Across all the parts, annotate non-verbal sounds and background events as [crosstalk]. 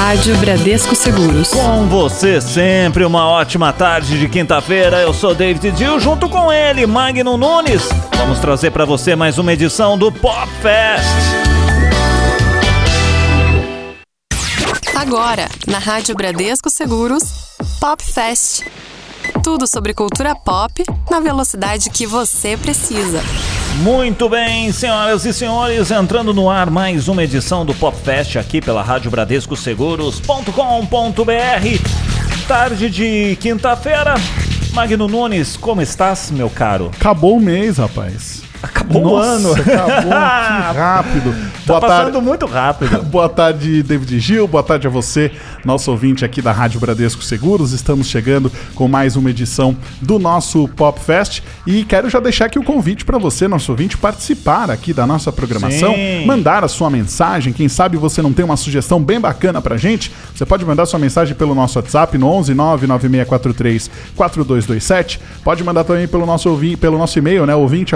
Rádio Bradesco Seguros. Com você sempre, uma ótima tarde de quinta-feira. Eu sou David Dil, junto com ele, Magno Nunes. Vamos trazer para você mais uma edição do Pop Fest. Agora, na Rádio Bradesco Seguros, Pop Fest. Tudo sobre cultura pop na velocidade que você precisa. Muito bem, senhoras e senhores, entrando no ar mais uma edição do Pop Fest aqui pela Rádio Bradesco Seguros.com.br. Tarde de quinta-feira. Magno Nunes, como estás, meu caro? Acabou o mês, rapaz. Acabou Nossa, o ano. Acabou, [laughs] que rápido. Tá Boa passando tarde. muito rápido. [laughs] Boa tarde, David Gil. Boa tarde a você, nosso ouvinte aqui da Rádio Bradesco Seguros. Estamos chegando com mais uma edição do nosso Pop Fest e quero já deixar aqui o convite para você, nosso ouvinte, participar aqui da nossa programação, Sim. mandar a sua mensagem. Quem sabe você não tem uma sugestão bem bacana pra gente? Você pode mandar sua mensagem pelo nosso WhatsApp no 11 99643 4227. Pode mandar também pelo nosso pelo nosso e-mail, né, ouvinte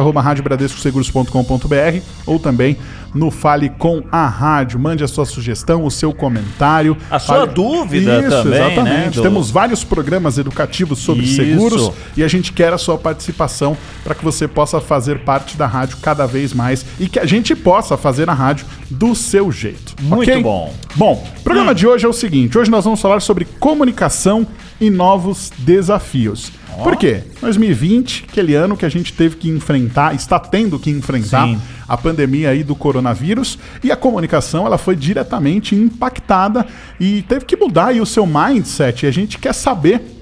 arroba radiobradescoseguros.com.br ou também no Fale com a Rádio. Mande a sua sugestão, o seu comentário. A sua dúvida Isso, também, exatamente. né, do- Temos vários programas educativos sobre Isso. seguros e a gente quer a sua participação para que você possa fazer parte da rádio cada vez mais e que a gente possa fazer a rádio do seu jeito. Muito ok? bom. Bom, o programa de hoje é o seguinte: hoje nós vamos falar sobre comunicação e novos desafios. Por quê? 2020, aquele ano que a gente teve que enfrentar, está tendo que enfrentar Sim. a pandemia aí do coronavírus e a comunicação ela foi diretamente impactada e teve que mudar aí o seu mindset. E a gente quer saber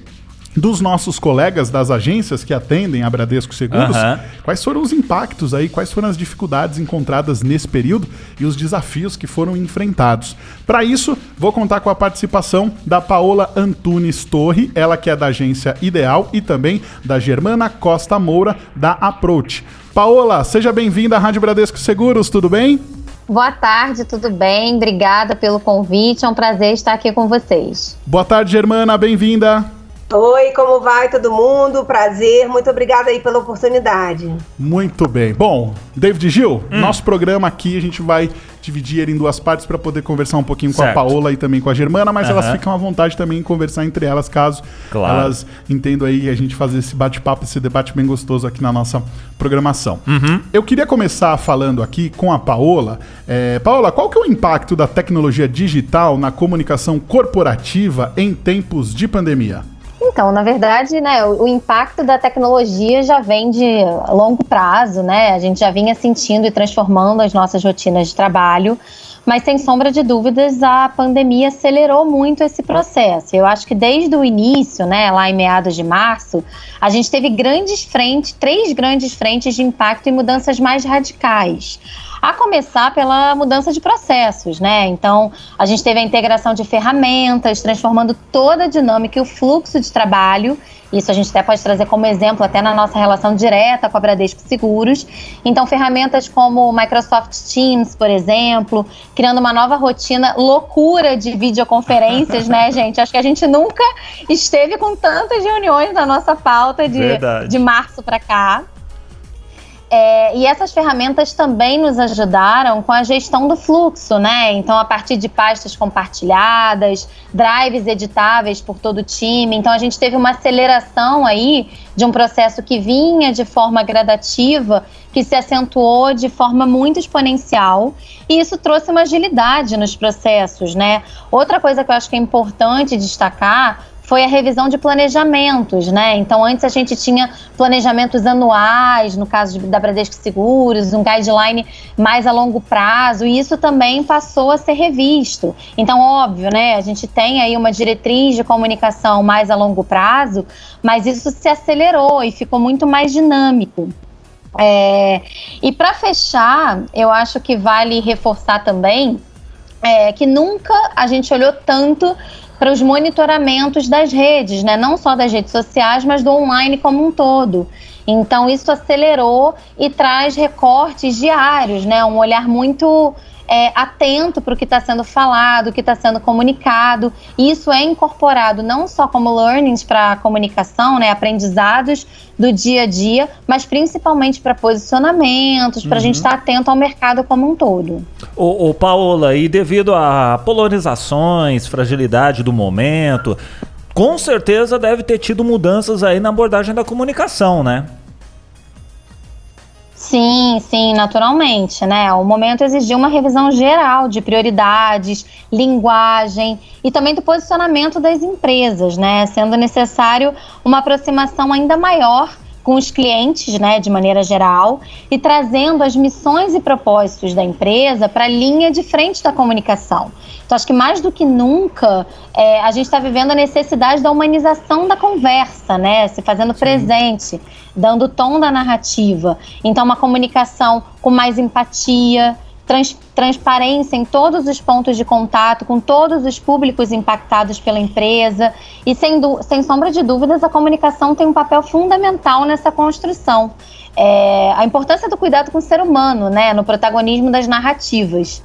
dos nossos colegas das agências que atendem a Bradesco Seguros, Aham. quais foram os impactos aí, quais foram as dificuldades encontradas nesse período e os desafios que foram enfrentados. Para isso, vou contar com a participação da Paola Antunes Torre, ela que é da agência Ideal e também da Germana Costa Moura da Approach. Paola, seja bem-vinda à Rádio Bradesco Seguros, tudo bem? Boa tarde, tudo bem? Obrigada pelo convite. É um prazer estar aqui com vocês. Boa tarde, Germana, bem-vinda. Oi, como vai todo mundo? Prazer, muito obrigada aí pela oportunidade. Muito bem. Bom, David Gil, Hum. nosso programa aqui a gente vai dividir ele em duas partes para poder conversar um pouquinho com Certo. a Paola e também com a Germana, mas elas Aham. ficam à vontade também em conversar entre elas, caso Claro. elas entendam aí a gente fazer esse bate-papo, esse debate bem gostoso aqui na nossa programação. Uhum. Eu queria começar falando aqui com a Paola. É, Paola, qual que é o impacto da tecnologia digital na comunicação corporativa em tempos de pandemia? Então, na verdade, né, o, o impacto da tecnologia já vem de longo prazo, né? A gente já vinha sentindo e transformando as nossas rotinas de trabalho, mas sem sombra de dúvidas, a pandemia acelerou muito esse processo. Eu acho que desde o início, né, lá em meados de março, a gente teve grandes frentes, três grandes frentes de impacto e mudanças mais radicais. A começar pela mudança de processos, né? Então, a gente teve a integração de ferramentas, transformando toda a dinâmica e o fluxo de trabalho. Isso a gente até pode trazer como exemplo até na nossa relação direta com a Bradesco Seguros. Então, ferramentas como o Microsoft Teams, por exemplo, criando uma nova rotina loucura de videoconferências, né, [laughs] gente? Acho que a gente nunca esteve com tantas reuniões na nossa pauta de, Verdade. de março para cá. É, e essas ferramentas também nos ajudaram com a gestão do fluxo, né? Então, a partir de pastas compartilhadas, drives editáveis por todo o time. Então, a gente teve uma aceleração aí de um processo que vinha de forma gradativa, que se acentuou de forma muito exponencial. E isso trouxe uma agilidade nos processos, né? Outra coisa que eu acho que é importante destacar foi a revisão de planejamentos, né? Então, antes a gente tinha planejamentos anuais, no caso da Bradesco Seguros, um guideline mais a longo prazo, e isso também passou a ser revisto. Então, óbvio, né? A gente tem aí uma diretriz de comunicação mais a longo prazo, mas isso se acelerou e ficou muito mais dinâmico. É, e para fechar, eu acho que vale reforçar também é, que nunca a gente olhou tanto para os monitoramentos das redes, né? não só das redes sociais, mas do online como um todo. Então, isso acelerou e traz recortes diários, né? um olhar muito é, atento para o que está sendo falado, o que está sendo comunicado. E isso é incorporado não só como learnings para comunicação, né, aprendizados do dia a dia, mas principalmente para posicionamentos, para a gente estar tá atento ao mercado como um todo. Ô, ô, Paola, e devido a polarizações, fragilidade do momento, com certeza deve ter tido mudanças aí na abordagem da comunicação, né? Sim, sim, naturalmente, né? O momento exigiu uma revisão geral de prioridades, linguagem e também do posicionamento das empresas, né? Sendo necessário uma aproximação ainda maior com os clientes, né, de maneira geral, e trazendo as missões e propósitos da empresa para a linha de frente da comunicação. Então, acho que mais do que nunca, é, a gente está vivendo a necessidade da humanização da conversa, né, se fazendo presente, dando tom da narrativa. Então, uma comunicação com mais empatia, trans, transparência em todos os pontos de contato, com todos os públicos impactados pela empresa. E sem, sem sombra de dúvidas, a comunicação tem um papel fundamental nessa construção. É, a importância do cuidado com o ser humano, né, no protagonismo das narrativas.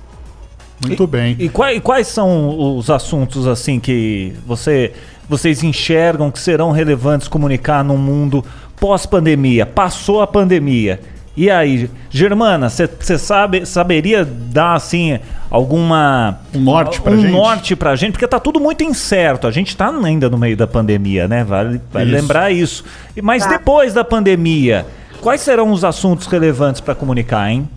Muito bem. E, e, quais, quais são os assuntos assim que você, vocês enxergam que serão relevantes comunicar num mundo pós-pandemia? Passou a pandemia e aí, Germana, você sabe, saberia dar assim alguma um norte pra um gente? norte pra gente, porque tá tudo muito incerto. A gente tá ainda no meio da pandemia, né? Vale, vale isso. lembrar isso. Mas tá. depois da pandemia, quais serão os assuntos relevantes para comunicar, hein?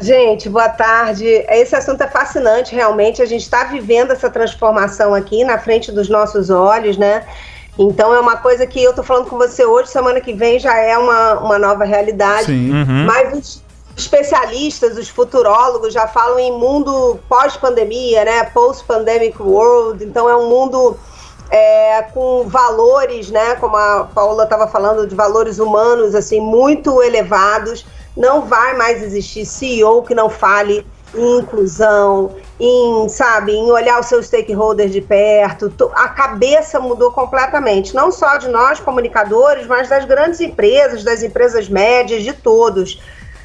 Gente, boa tarde. Esse assunto é fascinante, realmente. A gente está vivendo essa transformação aqui na frente dos nossos olhos, né? Então é uma coisa que eu tô falando com você hoje, semana que vem já é uma, uma nova realidade. Sim. Uhum. Mas os especialistas, os futurólogos já falam em mundo pós-pandemia, né? Post-pandemic world. Então é um mundo é, com valores, né? Como a Paula estava falando, de valores humanos assim muito elevados. Não vai mais existir CEO que não fale em inclusão, em, sabe, em olhar os seus stakeholders de perto. A cabeça mudou completamente, não só de nós comunicadores, mas das grandes empresas, das empresas médias, de todos.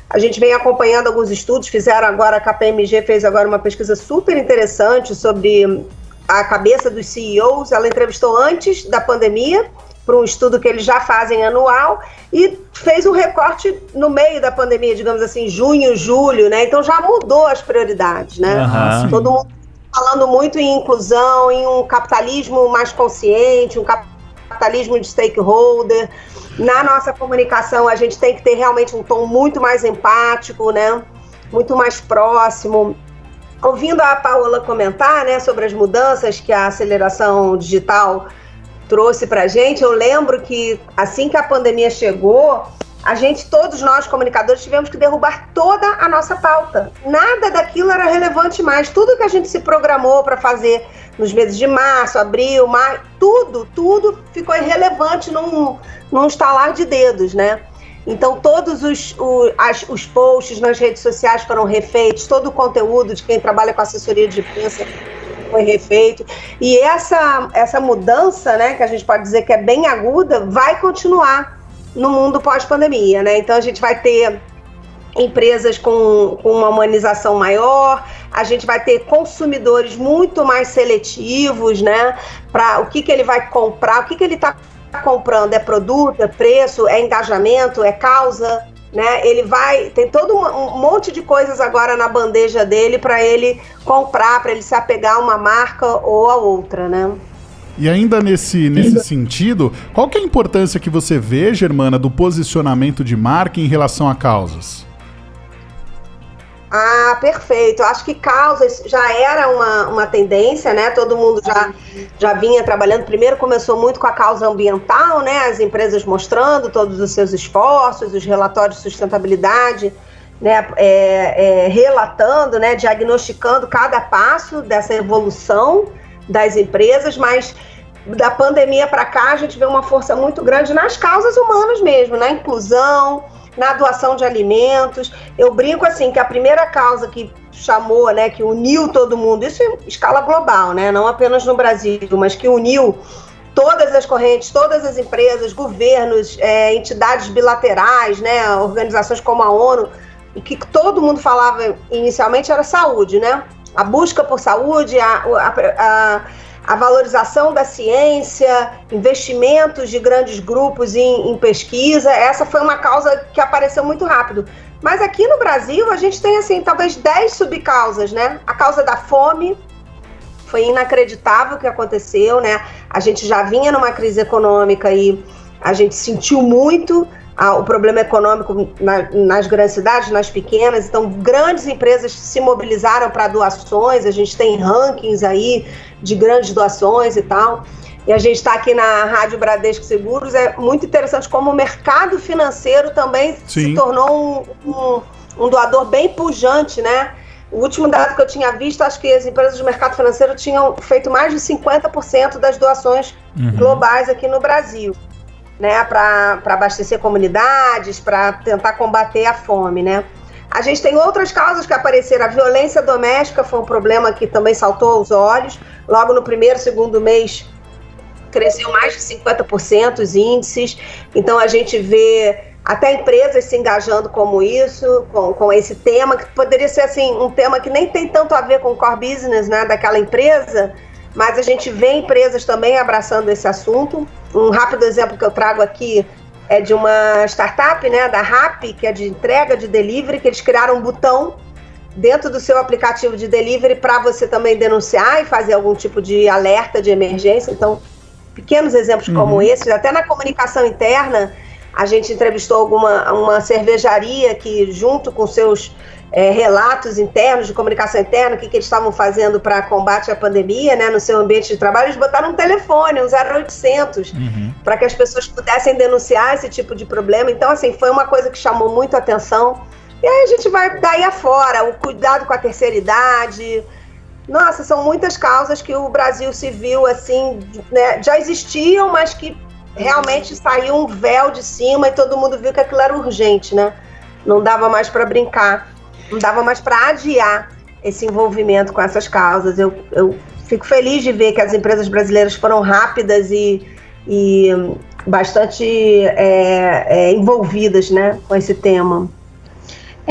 A gente vem acompanhando alguns estudos, fizeram agora, a KPMG fez agora uma pesquisa super interessante sobre a cabeça dos CEOs. Ela entrevistou antes da pandemia para um estudo que eles já fazem anual e fez um recorte no meio da pandemia, digamos assim, junho, julho, né? Então já mudou as prioridades, né? Uhum. Todo mundo falando muito em inclusão, em um capitalismo mais consciente, um capitalismo de stakeholder. Na nossa comunicação, a gente tem que ter realmente um tom muito mais empático, né? Muito mais próximo. Ouvindo a Paola comentar, né, sobre as mudanças que a aceleração digital trouxe para gente. Eu lembro que assim que a pandemia chegou, a gente, todos nós comunicadores, tivemos que derrubar toda a nossa pauta. Nada daquilo era relevante mais. Tudo que a gente se programou para fazer nos meses de março, abril, maio, tudo, tudo ficou irrelevante num, num estalar de dedos, né? Então, todos os, o, as, os posts nas redes sociais foram refeitos, todo o conteúdo de quem trabalha com assessoria de imprensa foi refeito. E essa, essa mudança, né, que a gente pode dizer que é bem aguda, vai continuar no mundo pós-pandemia, né? Então a gente vai ter empresas com, com uma humanização maior, a gente vai ter consumidores muito mais seletivos, né? Para o que, que ele vai comprar, o que, que ele está comprando, é produto, é preço, é engajamento, é causa, né? Ele vai tem todo um, monte de coisas agora na bandeja dele para ele comprar, para ele se apegar a uma marca ou a outra, né? E ainda nesse, nesse sentido, qual que é a importância que você vê, Germana, do posicionamento de marca em relação a causas? Ah, perfeito. Acho que causas já era uma, uma tendência, né? Todo mundo já, já vinha trabalhando. Primeiro começou muito com a causa ambiental, né? As empresas mostrando todos os seus esforços, os relatórios de sustentabilidade, né? É, é, relatando, né? Diagnosticando cada passo dessa evolução das empresas, mas da pandemia para cá a gente vê uma força muito grande nas causas humanas mesmo, na inclusão na doação de alimentos. Eu brinco assim que a primeira causa que chamou, né, que uniu todo mundo, isso em escala global, né, não apenas no Brasil, mas que uniu todas as correntes, todas as empresas, governos, é, entidades bilaterais, né, organizações como a ONU, o que todo mundo falava inicialmente era saúde, né? A busca por saúde, a, a, a, a valorização da ciência, investimentos de grandes grupos em, em pesquisa. Essa foi uma causa que apareceu muito rápido. Mas aqui no Brasil a gente tem assim, talvez 10 subcausas, né? A causa da fome, foi inacreditável o que aconteceu, né? A gente já vinha numa crise econômica e a gente sentiu muito ah, o problema econômico na, nas grandes cidades, nas pequenas. Então, grandes empresas se mobilizaram para doações. A gente tem rankings aí de grandes doações e tal. E a gente está aqui na Rádio Bradesco Seguros. É muito interessante como o mercado financeiro também Sim. se tornou um, um, um doador bem pujante, né? O último dado que eu tinha visto, acho que as empresas do mercado financeiro tinham feito mais de 50% das doações uhum. globais aqui no Brasil, né, para abastecer comunidades, para tentar combater a fome, né. A gente tem outras causas que apareceram. A violência doméstica foi um problema que também saltou aos olhos. Logo no primeiro, segundo mês, cresceu mais de 50% os índices. Então a gente vê até empresas se engajando como isso, com, com esse tema, que poderia ser assim, um tema que nem tem tanto a ver com o core business né, daquela empresa, mas a gente vê empresas também abraçando esse assunto. Um rápido exemplo que eu trago aqui é de uma startup, né, da Rappi, que é de entrega de delivery, que eles criaram um botão dentro do seu aplicativo de delivery para você também denunciar e fazer algum tipo de alerta de emergência. Então, pequenos exemplos uhum. como esse, até na comunicação interna, a gente entrevistou alguma uma cervejaria que, junto com seus é, relatos internos de comunicação interna, o que, que eles estavam fazendo para combate à pandemia, né, no seu ambiente de trabalho, eles botaram um telefone, um 0800, uhum. para que as pessoas pudessem denunciar esse tipo de problema. Então, assim, foi uma coisa que chamou muito a atenção. E aí a gente vai daí afora, o cuidado com a terceira idade. Nossa, são muitas causas que o Brasil se viu assim, né, já existiam, mas que realmente saiu um véu de cima e todo mundo viu que aquilo era urgente, né? Não dava mais para brincar, não dava mais para adiar esse envolvimento com essas causas. Eu, eu fico feliz de ver que as empresas brasileiras foram rápidas e, e bastante é, é, envolvidas né, com esse tema.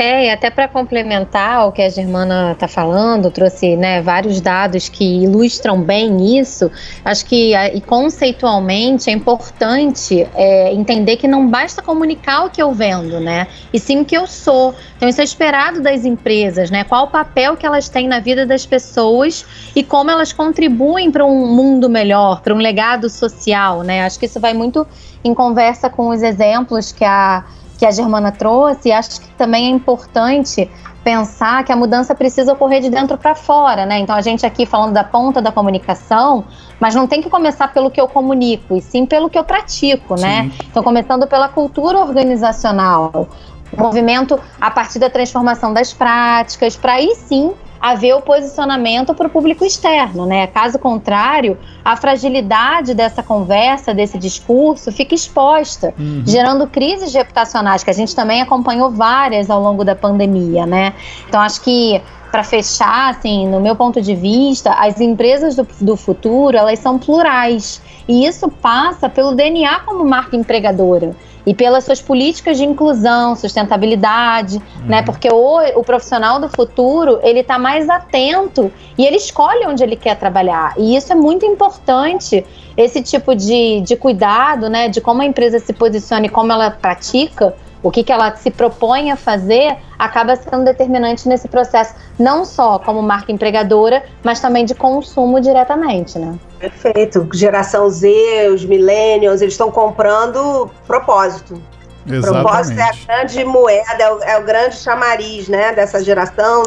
É, e até para complementar o que a Germana está falando, trouxe né, vários dados que ilustram bem isso. Acho que e conceitualmente é importante é, entender que não basta comunicar o que eu vendo, né? E sim o que eu sou. Então isso é esperado das empresas, né? Qual o papel que elas têm na vida das pessoas e como elas contribuem para um mundo melhor, para um legado social, né? Acho que isso vai muito em conversa com os exemplos que a que a Germana trouxe, acho que também é importante pensar que a mudança precisa ocorrer de dentro para fora, né? Então a gente aqui falando da ponta da comunicação, mas não tem que começar pelo que eu comunico, e sim pelo que eu pratico, né? Então começando pela cultura organizacional, movimento a partir da transformação das práticas, para aí sim haver o posicionamento para o público externo, né? Caso contrário, a fragilidade dessa conversa, desse discurso, fica exposta, uhum. gerando crises reputacionais, que a gente também acompanhou várias ao longo da pandemia, né? Então, acho que para fechar, assim, no meu ponto de vista, as empresas do, do futuro, elas são plurais. E isso passa pelo DNA como marca empregadora e pelas suas políticas de inclusão, sustentabilidade, né? uhum. né? Porque o, o profissional do futuro ele está mais atento e ele escolhe onde ele quer trabalhar. E isso é muito importante, esse tipo de, de cuidado, né? De como a empresa se posiciona e como ela pratica o que, que ela se propõe a fazer acaba sendo determinante nesse processo, não só como marca empregadora, mas também de consumo diretamente, né? Perfeito. Geração Z, os millennials, eles estão comprando propósito. Exatamente. Propósito é a grande moeda, é o, é o grande chamariz, né, dessa geração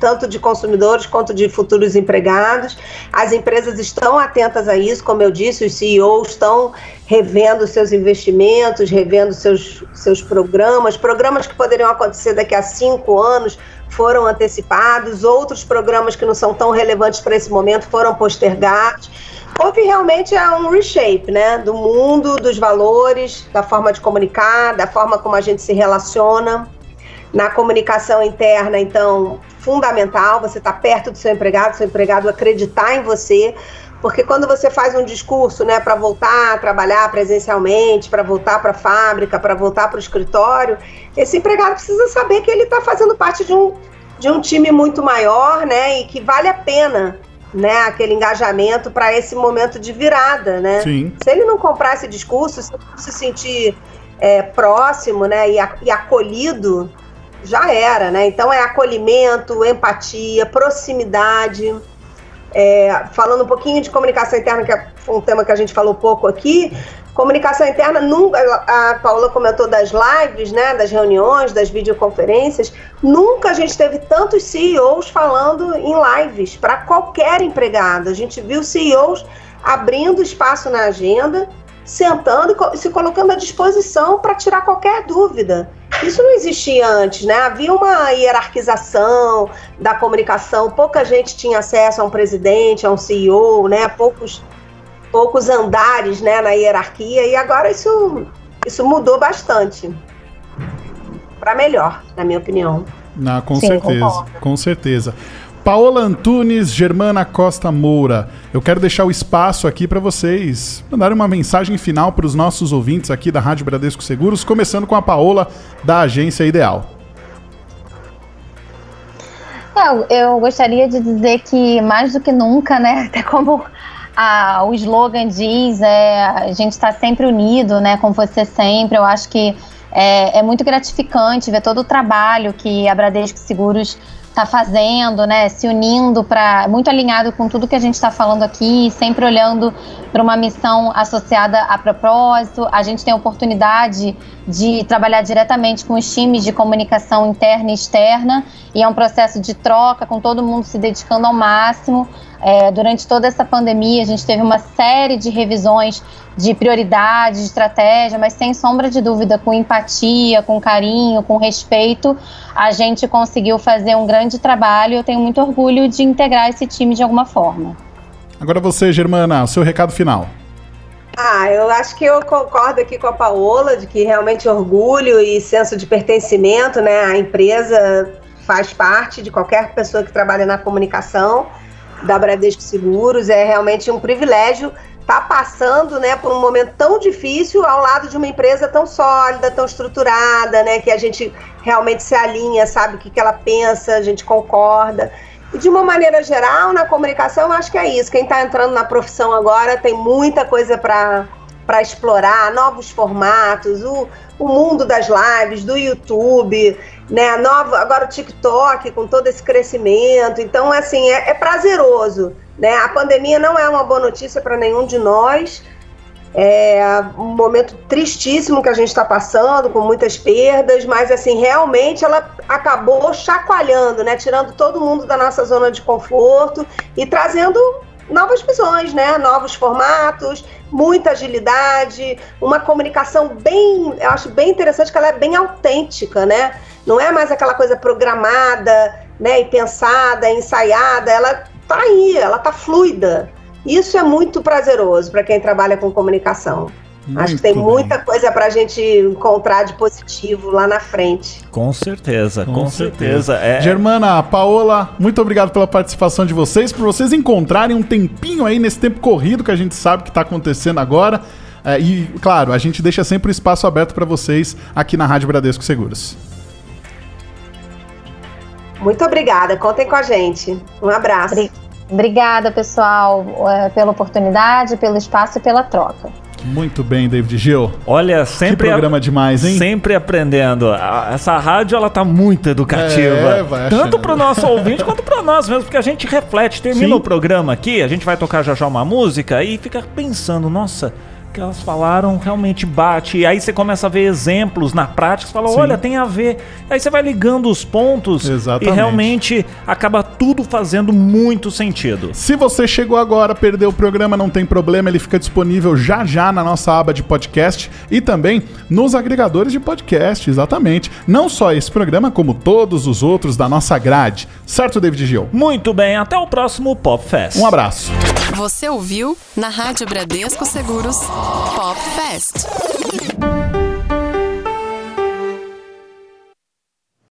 tanto de consumidores quanto de futuros empregados. As empresas estão atentas a isso, como eu disse, os CEOs estão revendo seus investimentos, revendo seus, seus programas, programas que poderiam acontecer daqui a cinco anos foram antecipados, outros programas que não são tão relevantes para esse momento foram postergados. Houve realmente um reshape, né, do mundo, dos valores, da forma de comunicar, da forma como a gente se relaciona. Na comunicação interna, então, fundamental, você estar tá perto do seu empregado, seu empregado acreditar em você, porque quando você faz um discurso, né, para voltar a trabalhar presencialmente, para voltar para a fábrica, para voltar para o escritório, esse empregado precisa saber que ele está fazendo parte de um, de um time muito maior, né, e que vale a pena, né, aquele engajamento para esse momento de virada, né? Sim. Se ele não comprar esse discurso, se ele não se sentir é, próximo, né, e, a, e acolhido, já era, né? Então é acolhimento, empatia, proximidade. É, falando um pouquinho de comunicação interna, que é um tema que a gente falou pouco aqui, comunicação interna, nunca, a Paula comentou das lives, né, das reuniões, das videoconferências, nunca a gente teve tantos CEOs falando em lives para qualquer empregado. A gente viu CEOs abrindo espaço na agenda, sentando e se colocando à disposição para tirar qualquer dúvida. Isso não existia antes, né? Havia uma hierarquização da comunicação, pouca gente tinha acesso a um presidente, a um CEO, né? Poucos, poucos andares né, na hierarquia, e agora isso, isso mudou bastante. Para melhor, na minha opinião. Ah, com Sim, certeza, concordo. com certeza. Paola Antunes, Germana Costa Moura. Eu quero deixar o espaço aqui para vocês mandarem uma mensagem final para os nossos ouvintes aqui da Rádio Bradesco Seguros, começando com a Paola da Agência Ideal. Eu, eu gostaria de dizer que mais do que nunca, né, [laughs] até como a, o slogan diz, é, a gente está sempre unido, né, com você sempre. Eu acho que é, é muito gratificante ver todo o trabalho que a Bradesco Seguros está fazendo, né, se unindo para muito alinhado com tudo que a gente está falando aqui, sempre olhando para uma missão associada a propósito. A gente tem a oportunidade de trabalhar diretamente com os times de comunicação interna e externa e é um processo de troca com todo mundo se dedicando ao máximo. É, durante toda essa pandemia, a gente teve uma série de revisões de prioridade, de estratégia, mas sem sombra de dúvida, com empatia, com carinho, com respeito, a gente conseguiu fazer um grande trabalho. Eu tenho muito orgulho de integrar esse time de alguma forma. Agora você, Germana, o seu recado final. Ah, eu acho que eu concordo aqui com a Paola de que realmente orgulho e senso de pertencimento, né? A empresa faz parte de qualquer pessoa que trabalha na comunicação da Bradesco Seguros. É realmente um privilégio estar tá passando né, por um momento tão difícil ao lado de uma empresa tão sólida, tão estruturada, né, que a gente realmente se alinha, sabe o que, que ela pensa, a gente concorda. E de uma maneira geral, na comunicação, eu acho que é isso. Quem está entrando na profissão agora tem muita coisa para para explorar novos formatos, o, o mundo das lives, do YouTube, né? Nova, agora o TikTok com todo esse crescimento. Então, assim, é, é prazeroso. Né? A pandemia não é uma boa notícia para nenhum de nós. É um momento tristíssimo que a gente está passando, com muitas perdas, mas assim, realmente ela acabou chacoalhando, né? Tirando todo mundo da nossa zona de conforto e trazendo novas visões, né? Novos formatos, muita agilidade, uma comunicação bem, eu acho bem interessante que ela é bem autêntica, né? Não é mais aquela coisa programada, né, e pensada, ensaiada, ela tá aí, ela tá fluida. Isso é muito prazeroso para quem trabalha com comunicação. Muito Acho que tem muita bem. coisa para a gente encontrar de positivo lá na frente. Com certeza, com, com certeza. certeza. É... Germana, Paola, muito obrigado pela participação de vocês, por vocês encontrarem um tempinho aí nesse tempo corrido que a gente sabe que está acontecendo agora. É, e, claro, a gente deixa sempre o espaço aberto para vocês aqui na Rádio Bradesco Seguros. Muito obrigada, contem com a gente. Um abraço. Obrigada, pessoal, é, pela oportunidade, pelo espaço e pela troca. Muito bem, David Gil. Olha, sempre que programa demais, hein? Sempre aprendendo. Essa rádio ela tá muito educativa, é, vai tanto para o nosso ouvinte quanto para nós mesmo, porque a gente reflete, termina Sim. o programa aqui, a gente vai tocar já já uma música e fica pensando, nossa, que elas falaram realmente bate. E aí você começa a ver exemplos na prática, você fala, Sim. olha, tem a ver. Aí você vai ligando os pontos Exatamente. e realmente acaba tudo fazendo muito sentido. Se você chegou agora, perdeu o programa, não tem problema, ele fica disponível já já na nossa aba de podcast e também nos agregadores de podcast, exatamente. Não só esse programa, como todos os outros da nossa grade. Certo, David Gil? Muito bem, até o próximo Pop Fest. Um abraço. Você ouviu na Rádio Bradesco Seguros Pop Fest.